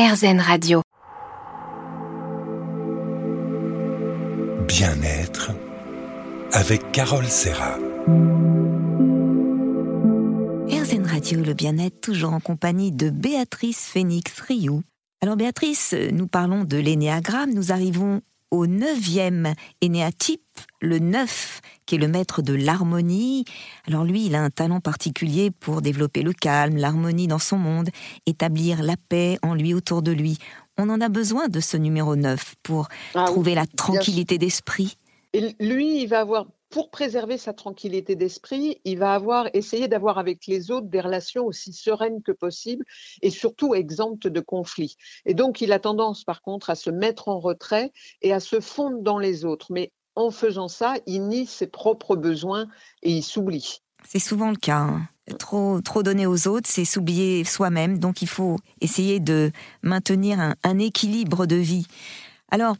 RZN Radio. Bien-être avec Carole Serra. RZN Radio, le bien-être, toujours en compagnie de Béatrice Phoenix Rioux. Alors Béatrice, nous parlons de l'énéagramme, nous arrivons au neuvième énéatype, le neuf, qui est le maître de l'harmonie. Alors lui, il a un talent particulier pour développer le calme, l'harmonie dans son monde, établir la paix en lui, autour de lui. On en a besoin de ce numéro 9 pour Ah oui, trouver la tranquillité d'esprit. Et lui, il va avoir, pour préserver sa tranquillité d'esprit, il va avoir essayé d'avoir avec les autres des relations aussi sereines que possible et surtout exemptes de conflits. Et donc, il a tendance, par contre, à se mettre en retrait et à se fondre dans les autres. Mais en faisant ça, il nie ses propres besoins et il s'oublie. C'est souvent le cas. hein. Trop, trop donner aux autres, c'est s'oublier soi-même. Donc il faut essayer de maintenir un, un équilibre de vie. Alors,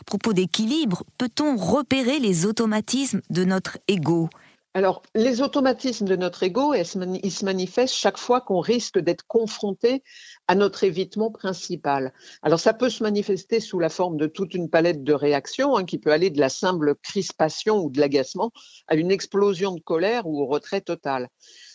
à propos d'équilibre, peut-on repérer les automatismes de notre ego? Alors, les automatismes de notre ego, ils se manifestent chaque fois qu'on risque d'être confronté à notre évitement principal. Alors, ça peut se manifester sous la forme de toute une palette de réactions, hein, qui peut aller de la simple crispation ou de l'agacement à une explosion de colère ou au retrait total.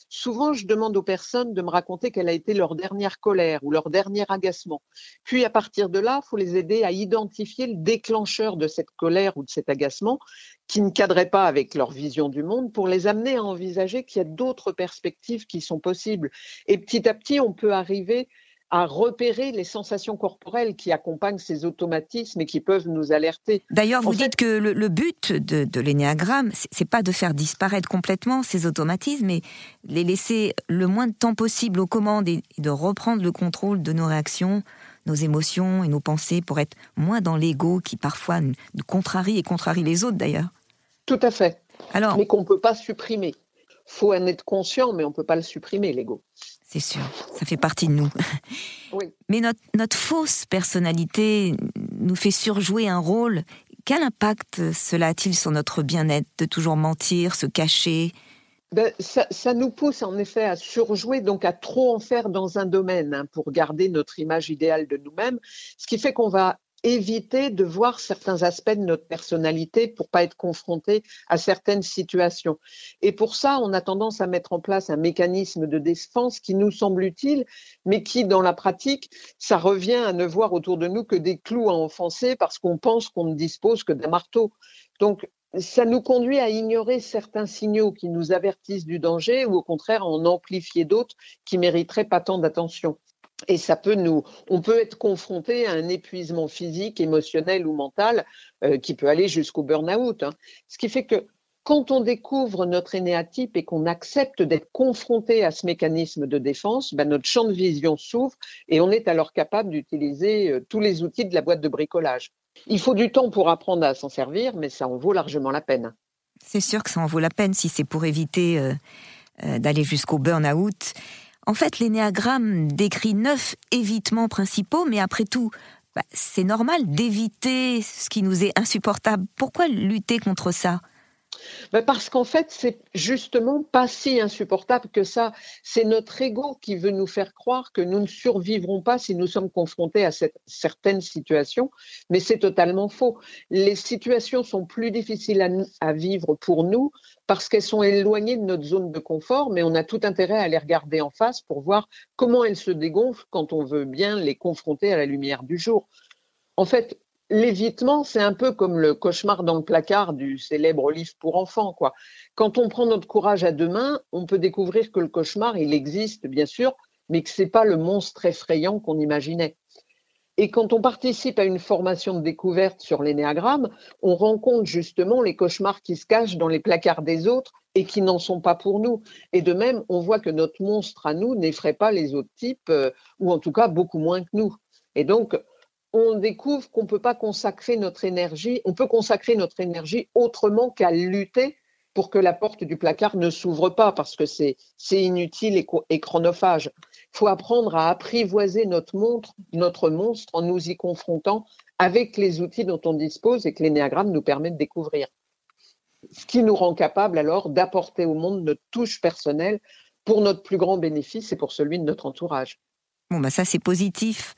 Souvent, je demande aux personnes de me raconter quelle a été leur dernière colère ou leur dernier agacement. Puis, à partir de là, il faut les aider à identifier le déclencheur de cette colère ou de cet agacement qui ne cadrait pas avec leur vision du monde pour les amener à envisager qu'il y a d'autres perspectives qui sont possibles. Et petit à petit, on peut arriver à repérer les sensations corporelles qui accompagnent ces automatismes et qui peuvent nous alerter. D'ailleurs, vous En fait- dites que le, le but de, de l'énéagramme, c'est- pas de faire disparaître complètement ces automatismes, mais les laisser le moins de temps possible aux commandes et, de reprendre le contrôle de nos réactions, nos émotions et nos pensées pour être moins dans l'ego qui parfois nous nous contrarie et contrarie les autres d'ailleurs. Tout à fait. Alors, Mais qu'on ne peut pas supprimer. Faut en être conscient, mais on ne peut pas le supprimer, l'ego. c'est sûr, ça fait partie de nous. Oui. Mais notre, notre fausse personnalité nous fait surjouer un rôle. Quel impact cela a-t-il sur notre bien-être de toujours mentir, se cacher? Ben, ça, ça nous pousse en effet à surjouer, donc à trop en faire dans un domaine hein, pour garder notre image idéale de nous-mêmes, ce qui fait qu'on va éviter de voir certains aspects de notre personnalité pour pas être confronté à certaines situations. Et pour ça, on a tendance à mettre en place un mécanisme de défense qui nous semble utile, mais qui, dans la pratique, ça revient à ne voir autour de nous que des clous à enfoncer parce qu'on pense qu'on ne dispose que d'un marteau. Donc, ça nous conduit à ignorer certains signaux qui nous avertissent du danger ou au contraire à en amplifier d'autres qui mériteraient pas tant d'attention. Et ça peut nous, on peut être confronté à un épuisement physique, émotionnel ou mental euh, qui peut aller jusqu'au burn-out. hein. Ce qui fait que quand on découvre notre énéatype et qu'on accepte d'être confronté à ce mécanisme de défense, ben, notre champ de vision s'ouvre et on est alors capable d'utiliser euh, tous les outils de la boîte de bricolage. Il faut du temps pour apprendre à s'en servir, mais ça en vaut largement la peine. C'est sûr que ça en vaut la peine si c'est pour éviter euh, d'aller jusqu'au burn-out. En fait, l'énéagramme décrit neuf évitements principaux, mais après tout, bah, c'est normal d'éviter ce qui nous est insupportable. Pourquoi lutter contre ça? Parce qu'en fait, c'est justement pas si insupportable que ça. C'est notre ego qui veut nous faire croire que nous ne survivrons pas si nous sommes confrontés à cette, certaines situations, mais c'est totalement faux. Les situations sont plus difficiles à, à vivre pour nous parce qu'elles sont éloignées de notre zone de confort, mais on a tout intérêt à les regarder en face pour voir comment elles se dégonflent quand on veut bien les confronter à la lumière du jour. En fait, l'évitement, c'est un peu comme le cauchemar dans le placard du célèbre livre pour enfants, quoi. Quand on prend notre courage à deux mains, on peut découvrir que le cauchemar, il existe, bien sûr, mais que c'est pas le monstre effrayant qu'on imaginait. Et quand on participe à une formation de découverte sur l'énéagramme, on rencontre justement les cauchemars qui se cachent dans les placards des autres et qui n'en sont pas pour nous. Et de même, on voit que notre monstre à nous n'effraie pas les autres types, euh, ou en tout cas beaucoup moins que nous. Et donc, on découvre qu'on ne peut pas consacrer notre énergie, on peut consacrer notre énergie autrement qu'à lutter pour que la porte du placard ne s'ouvre pas, parce que c'est inutile et chronophage. Il faut apprendre à apprivoiser notre, montre, notre monstre en nous y confrontant avec les outils dont on dispose et que l'énéagramme nous permet de découvrir. Ce qui nous rend capable alors d'apporter au monde notre touche personnelle pour notre plus grand bénéfice et pour celui de notre entourage. Bon, bah ça c'est positif.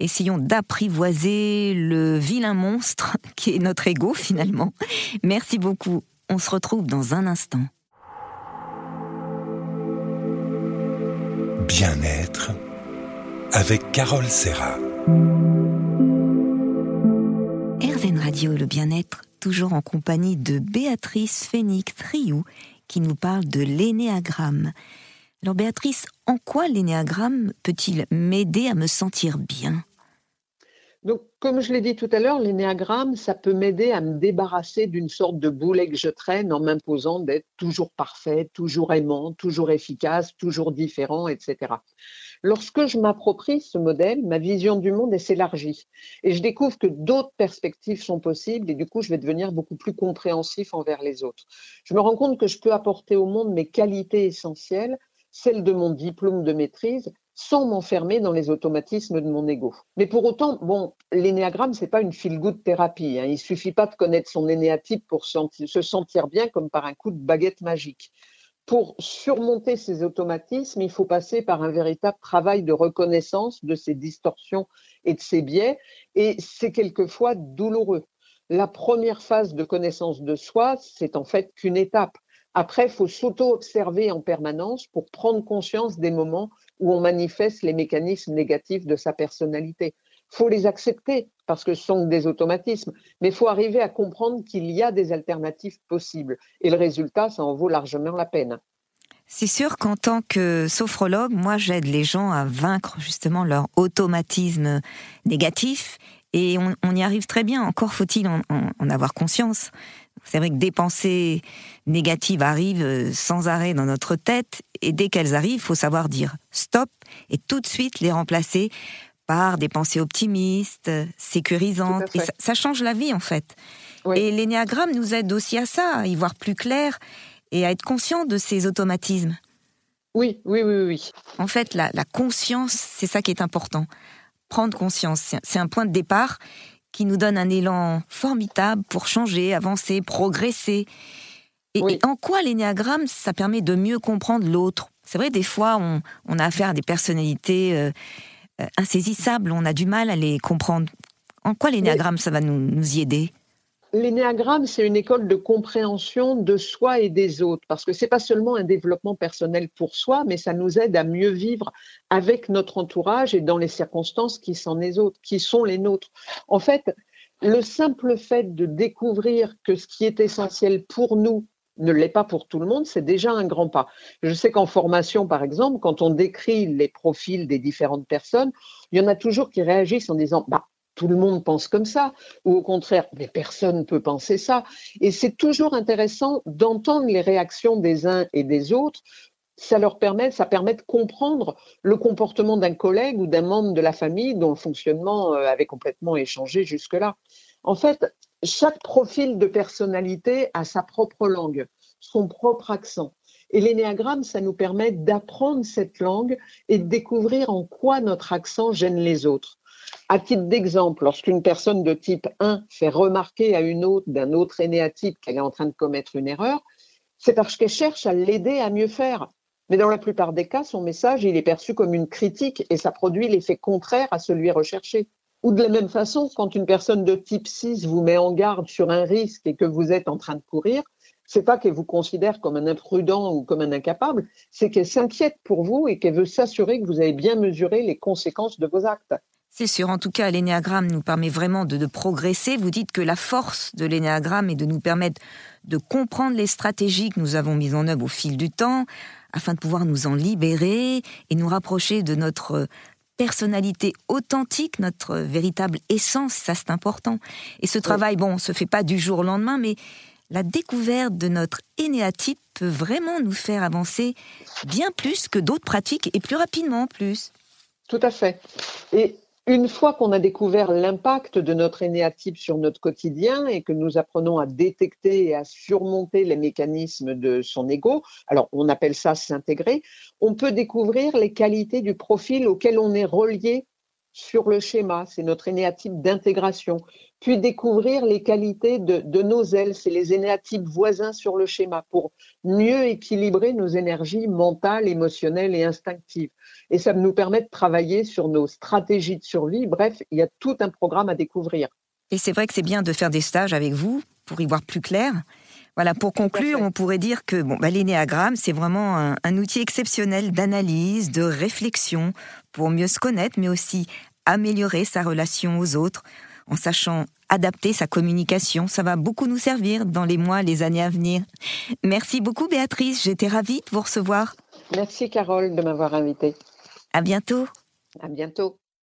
Essayons d'apprivoiser le vilain monstre qui est notre ego finalement. Merci beaucoup. On se retrouve dans un instant. Bien-être avec Carole Serra. RZN Radio, le bien-être, toujours en compagnie de Béatrice Phoenix Triou, qui nous parle de l'énéagramme. Alors Béatrice, en quoi l'énéagramme peut-il m'aider à me sentir bien? Donc, comme je l'ai dit tout à l'heure, l'énéagramme, ça peut m'aider à me débarrasser d'une sorte de boulet que je traîne en m'imposant d'être toujours parfait, toujours aimant, toujours efficace, toujours différent, etc. Lorsque je m'approprie ce modèle, ma vision du monde s'élargit et je découvre que d'autres perspectives sont possibles et du coup, je vais devenir beaucoup plus compréhensif envers les autres. Je me rends compte que je peux apporter au monde mes qualités essentielles, celles de mon diplôme de maîtrise, sans m'enfermer dans les automatismes de mon ego. Mais pour autant, bon, l'énéagramme, c'est pas une feel-good thérapie. Hein. Il suffit pas de connaître son énéatype pour se sentir bien comme par un coup de baguette magique. Pour surmonter ces automatismes, il faut passer par un véritable travail de reconnaissance de ces distorsions et de ces biais, et c'est quelquefois douloureux. La première phase de connaissance de soi, c'est en fait qu'une étape. Après, il faut s'auto-observer en permanence pour prendre conscience des moments où on manifeste les mécanismes négatifs de sa personnalité. Faut les accepter parce que ce sont des automatismes, mais il faut arriver à comprendre qu'il y a des alternatives possibles. Et le résultat, ça en vaut largement la peine. C'est sûr qu'en tant que sophrologue, moi j'aide les gens à vaincre justement leur automatisme négatif et on, y arrive très bien. Encore faut-il en, avoir conscience. C'est vrai que des pensées négatives arrivent euh, sans arrêt dans notre tête, et dès qu'elles arrivent, il faut savoir dire stop et tout de suite les remplacer par des pensées optimistes, sécurisantes. Et ça, change la vie en fait. Et l'énéagramme nous aide aussi à ça, à y voir plus clair et à être conscient de ces automatismes. Oui, oui, oui, oui. En fait, la, la conscience, c'est ça qui est important. Prendre conscience, c'est un point de départ qui nous donne un élan formidable pour changer, avancer, progresser. Et, en quoi l'énéagramme, ça permet de mieux comprendre l'autre? C'est vrai, des fois, on, a affaire à des personnalités euh, euh, insaisissables, on a du mal à les comprendre. En quoi l'énéagramme, ça va nous y aider? L'énéagramme, c'est une école de compréhension de soi et des autres, parce que ce n'est pas seulement un développement personnel pour soi, mais ça nous aide à mieux vivre avec notre entourage et dans les circonstances qui sont les autres, qui sont les nôtres. En fait, le simple fait de découvrir que ce qui est essentiel pour nous ne l'est pas pour tout le monde, c'est déjà un grand pas. Je sais qu'en formation, par exemple, quand on décrit les profils des différentes personnes, il y en a toujours qui réagissent en disant bah, tout le monde pense comme ça, ou au contraire, mais personne ne peut penser ça. Et c'est toujours intéressant d'entendre les réactions des uns et des autres. Ça leur permet, ça permet de comprendre le comportement d'un collègue ou d'un membre de la famille dont le fonctionnement euh, avait complètement échangé jusque-là. En fait, chaque profil de personnalité a sa propre langue, son propre accent. Et l'énéagramme, ça nous permet d'apprendre cette langue et de découvrir en quoi notre accent gêne les autres. À titre d'exemple, lorsqu'une personne de type 1 fait remarquer à une autre d'un autre énéatype qu'elle est en train de commettre une erreur, c'est parce qu'elle cherche à l'aider à mieux faire. Mais dans la plupart des cas, son message, il est perçu comme une critique et ça produit l'effet contraire à celui recherché. Ou de la même façon, quand une personne de type 6 vous met en garde sur un risque et que vous êtes en train de courir, c'est pas qu'elle vous considère comme un imprudent ou comme un incapable, c'est qu'elle s'inquiète pour vous et qu'elle veut s'assurer que vous avez bien mesuré les conséquences de vos actes. C'est sûr, en tout cas, l'énéagramme nous permet vraiment de, progresser. Vous dites que la force de l'énéagramme est de nous permettre de comprendre les stratégies que nous avons mises en œuvre au fil du temps, afin de pouvoir nous en libérer et nous rapprocher de notre personnalité authentique, notre véritable essence, ça c'est important. Et ce travail, bon, se fait pas du jour au lendemain, mais la découverte de notre énéatype peut vraiment nous faire avancer bien plus que d'autres pratiques et plus rapidement en plus. Tout à fait. Et une fois qu'on a découvert l'impact de notre énéatype sur notre quotidien et que nous apprenons à détecter et à surmonter les mécanismes de son ego, alors on appelle ça s'intégrer, on peut découvrir les qualités du profil auquel on est relié sur le schéma, c'est notre énéatype d'intégration, puis découvrir les qualités de, de nos ailes, c'est les énéatypes voisins sur le schéma pour mieux équilibrer nos énergies mentales, émotionnelles et instinctives. Et ça nous permet de travailler sur nos stratégies de survie. Bref, il y a tout un programme à découvrir. Et c'est vrai que c'est bien de faire des stages avec vous pour y voir plus clair. Voilà, pour conclure, on pourrait dire que bon, bah, l'énéagramme, c'est vraiment un, un, outil exceptionnel d'analyse, de réflexion, pour mieux se connaître, mais aussi améliorer sa relation aux autres, en sachant adapter sa communication. Ça va beaucoup nous servir dans les mois, les années à venir. Merci beaucoup, Béatrice. J'étais ravie de vous recevoir. Merci, Carole, de m'avoir invitée. À bientôt. À bientôt.